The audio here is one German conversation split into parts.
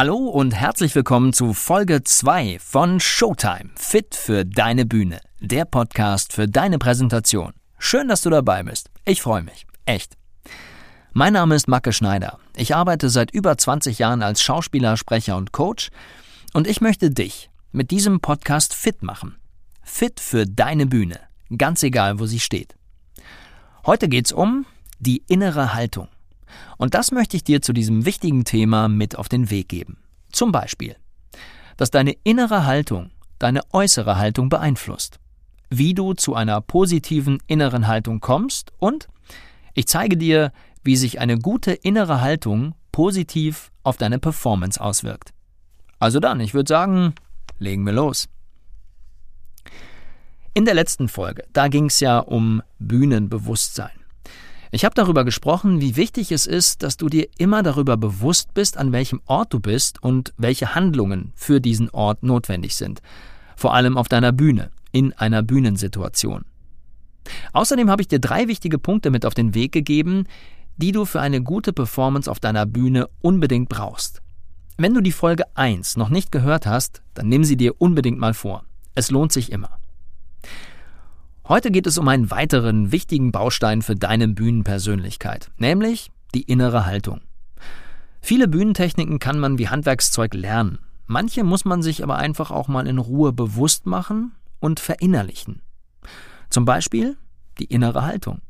Hallo und herzlich willkommen zu Folge 2 von Showtime. Fit für deine Bühne. Der Podcast für deine Präsentation. Schön, dass du dabei bist. Ich freue mich. Echt. Mein Name ist Macke Schneider. Ich arbeite seit über 20 Jahren als Schauspieler, Sprecher und Coach und ich möchte dich mit diesem Podcast fit machen. Fit für deine Bühne. Ganz egal, wo sie steht. Heute geht's um die innere Haltung. Und das möchte ich dir zu diesem wichtigen Thema mit auf den Weg geben. Zum Beispiel, dass deine innere Haltung deine äußere Haltung beeinflusst, wie du zu einer positiven inneren Haltung kommst und ich zeige dir, wie sich eine gute innere Haltung positiv auf deine Performance auswirkt. Also dann, ich würde sagen, legen wir los. In der letzten Folge, da ging es ja um Bühnenbewusstsein. Ich habe darüber gesprochen, wie wichtig es ist, dass du dir immer darüber bewusst bist, an welchem Ort du bist und welche Handlungen für diesen Ort notwendig sind. Vor allem auf deiner Bühne, in einer Bühnensituation. Außerdem habe ich dir drei wichtige Punkte mit auf den Weg gegeben, die du für eine gute Performance auf deiner Bühne unbedingt brauchst. Wenn du die Folge 1 noch nicht gehört hast, dann nimm sie dir unbedingt mal vor. Es lohnt sich immer. Heute geht es um einen weiteren wichtigen Baustein für deine Bühnenpersönlichkeit, nämlich die innere Haltung. Viele Bühnentechniken kann man wie Handwerkszeug lernen. Manche muss man sich aber einfach auch mal in Ruhe bewusst machen und verinnerlichen. Zum Beispiel die innere Haltung.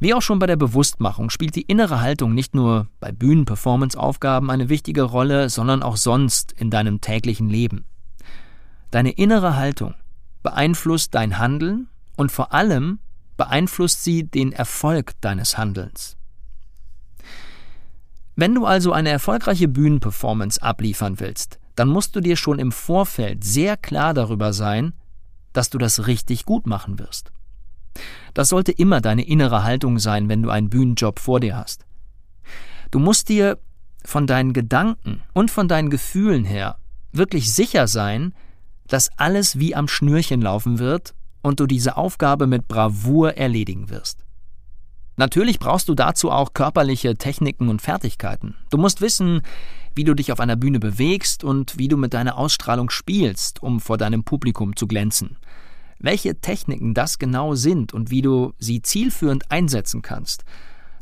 Wie auch schon bei der Bewusstmachung spielt die innere Haltung nicht nur bei Bühnenperformance-Aufgaben eine wichtige Rolle, sondern auch sonst in deinem täglichen Leben. Deine innere Haltung beeinflusst dein Handeln und vor allem beeinflusst sie den Erfolg deines Handelns. Wenn du also eine erfolgreiche Bühnenperformance abliefern willst, dann musst du dir schon im Vorfeld sehr klar darüber sein, dass du das richtig gut machen wirst. Das sollte immer deine innere Haltung sein, wenn du einen Bühnenjob vor dir hast. Du musst dir von deinen Gedanken und von deinen Gefühlen her wirklich sicher sein, dass alles wie am Schnürchen laufen wird und du diese Aufgabe mit Bravour erledigen wirst. Natürlich brauchst du dazu auch körperliche Techniken und Fertigkeiten. Du musst wissen, wie du dich auf einer Bühne bewegst und wie du mit deiner Ausstrahlung spielst, um vor deinem Publikum zu glänzen. Welche Techniken das genau sind und wie du sie zielführend einsetzen kannst,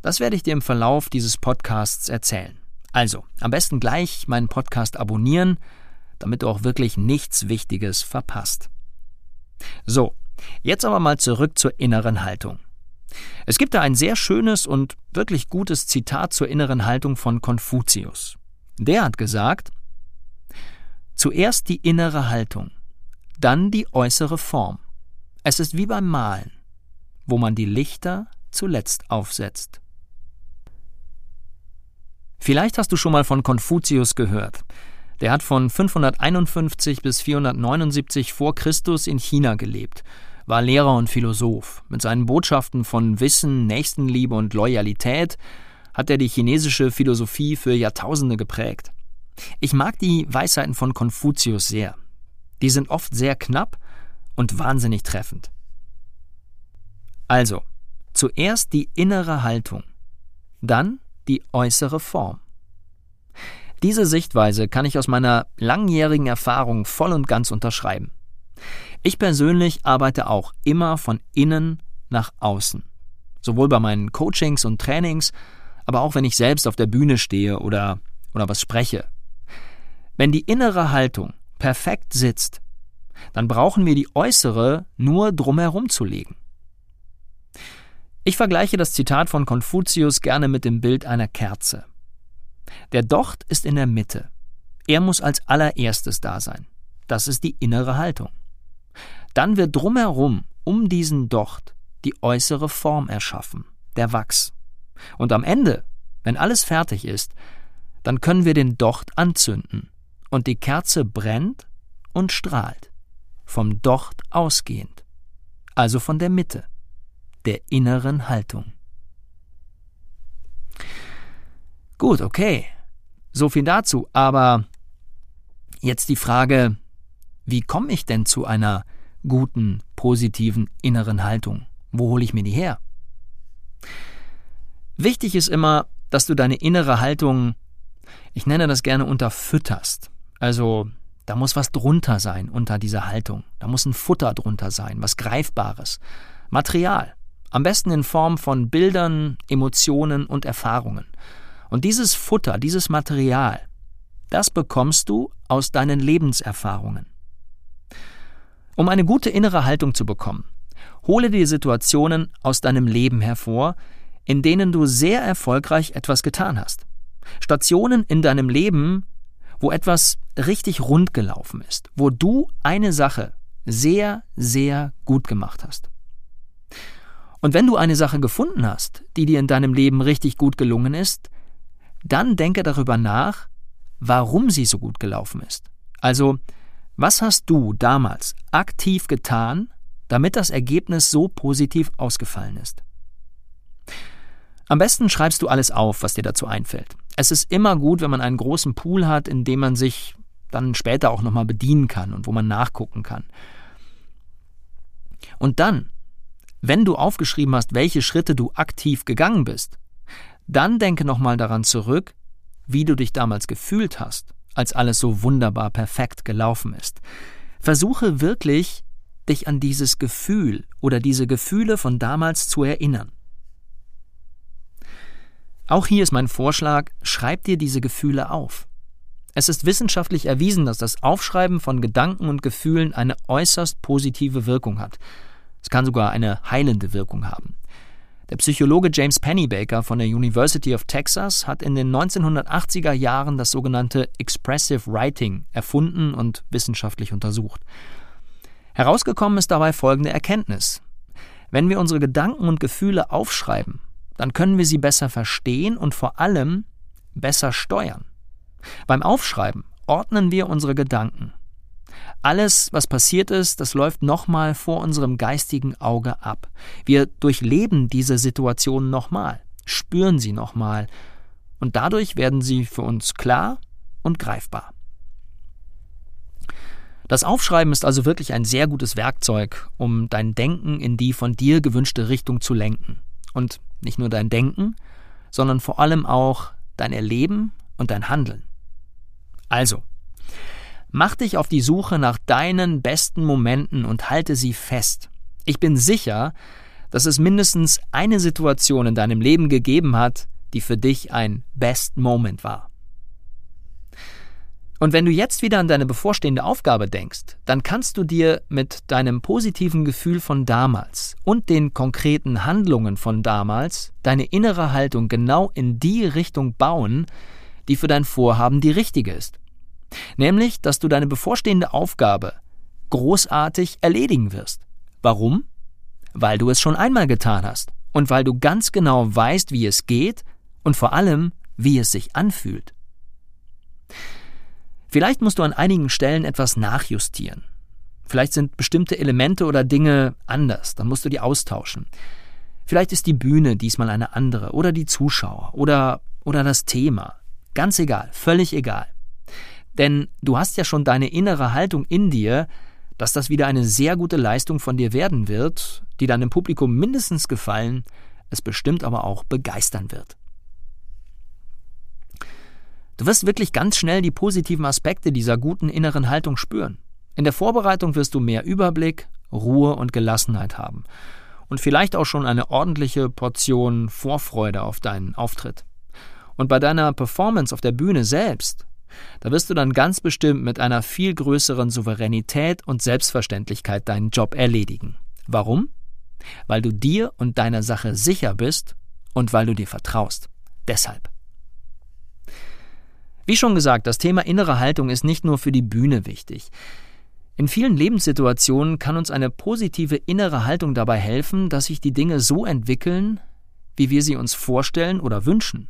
das werde ich dir im Verlauf dieses Podcasts erzählen. Also, am besten gleich meinen Podcast abonnieren, damit du auch wirklich nichts Wichtiges verpasst. So, jetzt aber mal zurück zur inneren Haltung. Es gibt da ein sehr schönes und wirklich gutes Zitat zur inneren Haltung von Konfuzius. Der hat gesagt, Zuerst die innere Haltung, dann die äußere Form. Es ist wie beim Malen, wo man die Lichter zuletzt aufsetzt. Vielleicht hast du schon mal von Konfuzius gehört. Der hat von 551 bis 479 vor Christus in China gelebt, war Lehrer und Philosoph. Mit seinen Botschaften von Wissen, Nächstenliebe und Loyalität hat er die chinesische Philosophie für Jahrtausende geprägt. Ich mag die Weisheiten von Konfuzius sehr. Die sind oft sehr knapp und wahnsinnig treffend. Also, zuerst die innere Haltung, dann die äußere Form. Diese Sichtweise kann ich aus meiner langjährigen Erfahrung voll und ganz unterschreiben. Ich persönlich arbeite auch immer von innen nach außen. Sowohl bei meinen Coachings und Trainings, aber auch wenn ich selbst auf der Bühne stehe oder, oder was spreche. Wenn die innere Haltung perfekt sitzt, dann brauchen wir die äußere nur drumherum zu legen. Ich vergleiche das Zitat von Konfuzius gerne mit dem Bild einer Kerze. Der Docht ist in der Mitte. Er muss als allererstes da sein. Das ist die innere Haltung. Dann wird drumherum, um diesen Docht, die äußere Form erschaffen, der Wachs. Und am Ende, wenn alles fertig ist, dann können wir den Docht anzünden und die Kerze brennt und strahlt, vom Docht ausgehend, also von der Mitte, der inneren Haltung. Gut, okay, so viel dazu, aber jetzt die Frage, wie komme ich denn zu einer guten, positiven inneren Haltung? Wo hole ich mir die her? Wichtig ist immer, dass du deine innere Haltung, ich nenne das gerne unterfütterst. Also da muss was drunter sein unter dieser Haltung. Da muss ein Futter drunter sein, was Greifbares. Material. Am besten in Form von Bildern, Emotionen und Erfahrungen. Und dieses Futter, dieses Material, das bekommst du aus deinen Lebenserfahrungen. Um eine gute innere Haltung zu bekommen, hole dir Situationen aus deinem Leben hervor, in denen du sehr erfolgreich etwas getan hast. Stationen in deinem Leben, wo etwas richtig rund gelaufen ist, wo du eine Sache sehr, sehr gut gemacht hast. Und wenn du eine Sache gefunden hast, die dir in deinem Leben richtig gut gelungen ist, dann denke darüber nach, warum sie so gut gelaufen ist. Also, was hast du damals aktiv getan, damit das Ergebnis so positiv ausgefallen ist? Am besten schreibst du alles auf, was dir dazu einfällt. Es ist immer gut, wenn man einen großen Pool hat, in dem man sich dann später auch nochmal bedienen kann und wo man nachgucken kann. Und dann, wenn du aufgeschrieben hast, welche Schritte du aktiv gegangen bist, dann denke nochmal daran zurück, wie du dich damals gefühlt hast, als alles so wunderbar perfekt gelaufen ist. Versuche wirklich, dich an dieses Gefühl oder diese Gefühle von damals zu erinnern. Auch hier ist mein Vorschlag, schreib dir diese Gefühle auf. Es ist wissenschaftlich erwiesen, dass das Aufschreiben von Gedanken und Gefühlen eine äußerst positive Wirkung hat. Es kann sogar eine heilende Wirkung haben. Der Psychologe James Pennybaker von der University of Texas hat in den 1980er Jahren das sogenannte Expressive Writing erfunden und wissenschaftlich untersucht. Herausgekommen ist dabei folgende Erkenntnis. Wenn wir unsere Gedanken und Gefühle aufschreiben, dann können wir sie besser verstehen und vor allem besser steuern. Beim Aufschreiben ordnen wir unsere Gedanken. Alles, was passiert ist, das läuft nochmal vor unserem geistigen Auge ab. Wir durchleben diese Situation nochmal, spüren sie nochmal, und dadurch werden sie für uns klar und greifbar. Das Aufschreiben ist also wirklich ein sehr gutes Werkzeug, um dein Denken in die von dir gewünschte Richtung zu lenken. Und nicht nur dein Denken, sondern vor allem auch dein Erleben und dein Handeln. Also, mach dich auf die Suche nach deinen besten Momenten und halte sie fest. Ich bin sicher, dass es mindestens eine Situation in deinem Leben gegeben hat, die für dich ein Best Moment war. Und wenn du jetzt wieder an deine bevorstehende Aufgabe denkst, dann kannst du dir mit deinem positiven Gefühl von damals und den konkreten Handlungen von damals deine innere Haltung genau in die Richtung bauen, die für dein Vorhaben die richtige ist. Nämlich, dass du deine bevorstehende Aufgabe großartig erledigen wirst. Warum? Weil du es schon einmal getan hast und weil du ganz genau weißt, wie es geht und vor allem, wie es sich anfühlt. Vielleicht musst du an einigen Stellen etwas nachjustieren. Vielleicht sind bestimmte Elemente oder Dinge anders, dann musst du die austauschen. Vielleicht ist die Bühne diesmal eine andere oder die Zuschauer oder, oder das Thema. Ganz egal, völlig egal. Denn du hast ja schon deine innere Haltung in dir, dass das wieder eine sehr gute Leistung von dir werden wird, die deinem Publikum mindestens gefallen, es bestimmt aber auch begeistern wird. Du wirst wirklich ganz schnell die positiven Aspekte dieser guten inneren Haltung spüren. In der Vorbereitung wirst du mehr Überblick, Ruhe und Gelassenheit haben. Und vielleicht auch schon eine ordentliche Portion Vorfreude auf deinen Auftritt. Und bei deiner Performance auf der Bühne selbst, da wirst du dann ganz bestimmt mit einer viel größeren Souveränität und Selbstverständlichkeit deinen Job erledigen. Warum? Weil du dir und deiner Sache sicher bist und weil du dir vertraust. Deshalb. Wie schon gesagt, das Thema innere Haltung ist nicht nur für die Bühne wichtig. In vielen Lebenssituationen kann uns eine positive innere Haltung dabei helfen, dass sich die Dinge so entwickeln, wie wir sie uns vorstellen oder wünschen.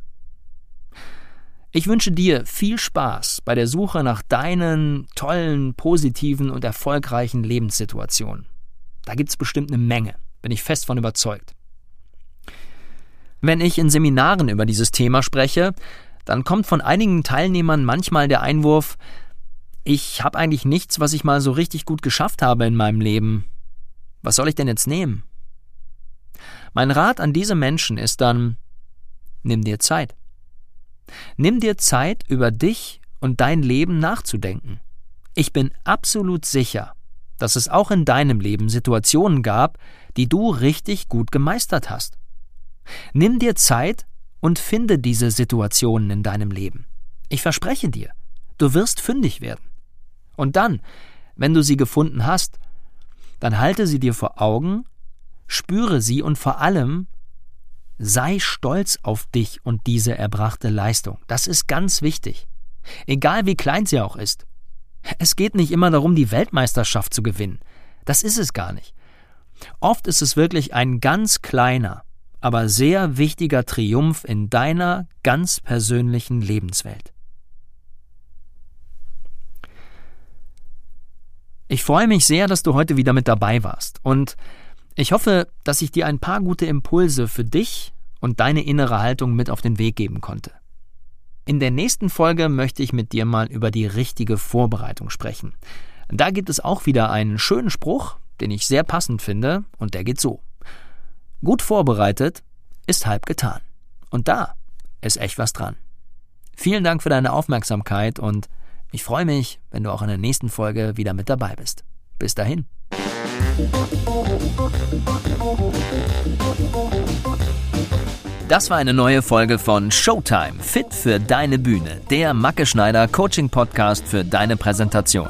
Ich wünsche dir viel Spaß bei der Suche nach deinen tollen, positiven und erfolgreichen Lebenssituationen. Da gibt es bestimmt eine Menge, bin ich fest von überzeugt. Wenn ich in Seminaren über dieses Thema spreche, dann kommt von einigen Teilnehmern manchmal der Einwurf, ich habe eigentlich nichts, was ich mal so richtig gut geschafft habe in meinem Leben. Was soll ich denn jetzt nehmen? Mein Rat an diese Menschen ist dann, nimm dir Zeit. Nimm dir Zeit, über dich und dein Leben nachzudenken. Ich bin absolut sicher, dass es auch in deinem Leben Situationen gab, die du richtig gut gemeistert hast. Nimm dir Zeit und finde diese Situationen in deinem Leben. Ich verspreche dir, du wirst fündig werden. Und dann, wenn du sie gefunden hast, dann halte sie dir vor Augen, spüre sie und vor allem sei stolz auf dich und diese erbrachte Leistung. Das ist ganz wichtig. Egal wie klein sie auch ist. Es geht nicht immer darum, die Weltmeisterschaft zu gewinnen. Das ist es gar nicht. Oft ist es wirklich ein ganz kleiner, aber sehr wichtiger Triumph in deiner ganz persönlichen Lebenswelt. Ich freue mich sehr, dass du heute wieder mit dabei warst und ich hoffe, dass ich dir ein paar gute Impulse für dich und deine innere Haltung mit auf den Weg geben konnte. In der nächsten Folge möchte ich mit dir mal über die richtige Vorbereitung sprechen. Da gibt es auch wieder einen schönen Spruch, den ich sehr passend finde, und der geht so. Gut vorbereitet ist halb getan. Und da ist echt was dran. Vielen Dank für deine Aufmerksamkeit und ich freue mich, wenn du auch in der nächsten Folge wieder mit dabei bist. Bis dahin. Das war eine neue Folge von Showtime, fit für deine Bühne, der Macke Schneider Coaching Podcast für deine Präsentation.